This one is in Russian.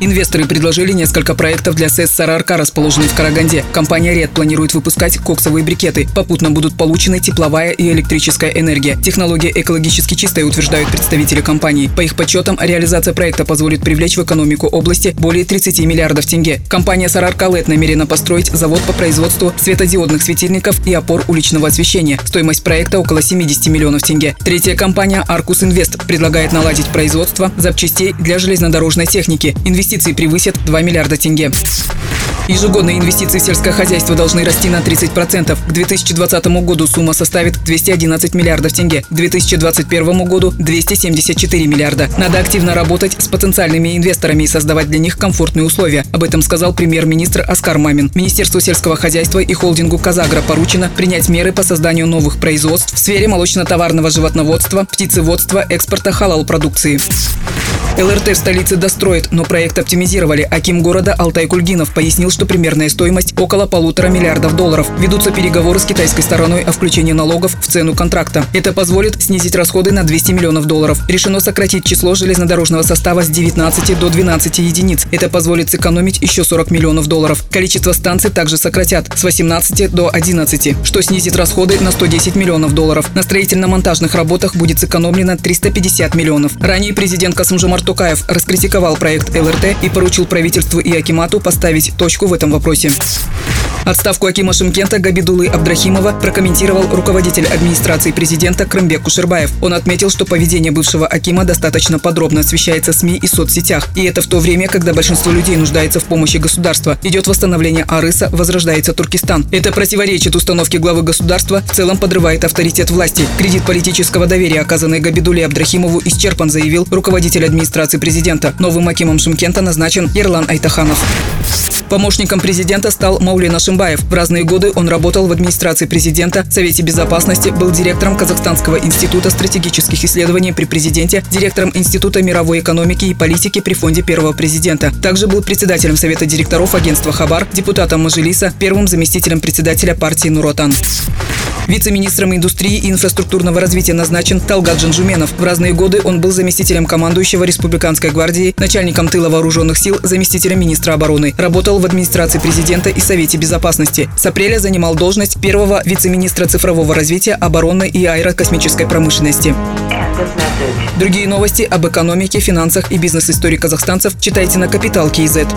Инвесторы предложили несколько проектов для СЭС «Сарарка», расположенный в Караганде. Компания «Ред» планирует выпускать коксовые брикеты. Попутно будут получены тепловая и электрическая энергия. Технология экологически чистая, утверждают представители компании. По их подсчетам, реализация проекта позволит привлечь в экономику области более 30 миллиардов тенге. Компания «Сарарка ЛЭД» намерена построить завод по производству светодиодных светильников и опор уличного освещения. Стоимость проекта около 70 миллионов тенге. Третья компания «Аркус Инвест» предлагает наладить производство запчастей для железнодорожной техники. Инвестиции инвестиции превысят 2 миллиарда тенге. Ежегодные инвестиции в сельское хозяйство должны расти на 30%. К 2020 году сумма составит 211 миллиардов тенге. К 2021 году 274 миллиарда. Надо активно работать с потенциальными инвесторами и создавать для них комфортные условия. Об этом сказал премьер-министр Оскар Мамин. Министерству сельского хозяйства и холдингу «Казагра» поручено принять меры по созданию новых производств в сфере молочно-товарного животноводства, птицеводства, экспорта халал-продукции. ЛРТ в столице достроит, но проект оптимизировали. Аким города Алтай Кульгинов пояснил, что примерная стоимость около полутора миллиардов долларов. Ведутся переговоры с китайской стороной о включении налогов в цену контракта. Это позволит снизить расходы на 200 миллионов долларов. Решено сократить число железнодорожного состава с 19 до 12 единиц. Это позволит сэкономить еще 40 миллионов долларов. Количество станций также сократят с 18 до 11, что снизит расходы на 110 миллионов долларов. На строительно-монтажных работах будет сэкономлено 350 миллионов. Ранее президент Касымжамар Тукаев раскритиковал проект ЛРТ и поручил правительству и Акимату поставить точку в этом вопросе. Отставку Акима Шимкента Габидулы Абдрахимова прокомментировал руководитель администрации президента Крымбек Кушербаев. Он отметил, что поведение бывшего Акима достаточно подробно освещается СМИ и соцсетях. И это в то время, когда большинство людей нуждается в помощи государства. Идет восстановление Арыса, возрождается Туркестан. Это противоречит установке главы государства, в целом подрывает авторитет власти. Кредит политического доверия, оказанный Габидуле Абдрахимову, исчерпан, заявил руководитель администрации президента. Новым Акимом Шимкента назначен Ерлан Айтаханов. Помощником президента стал Маулина Шимбаев. В разные годы он работал в администрации президента, Совете безопасности, был директором Казахстанского института стратегических исследований при президенте, директором Института мировой экономики и политики при фонде первого президента. Также был председателем Совета директоров агентства «Хабар», депутатом Мажилиса, первым заместителем председателя партии «Нуротан». Вице-министром индустрии и инфраструктурного развития назначен Талгат Джанжуменов. В разные годы он был заместителем командующего Республиканской гвардии, начальником тыла вооруженных сил, заместителем министра обороны. Работал в администрации президента и Совете безопасности. С апреля занимал должность первого вице-министра цифрового развития, оборонной и аэрокосмической промышленности. Другие новости об экономике, финансах и бизнес-истории казахстанцев читайте на Капитал Киезет.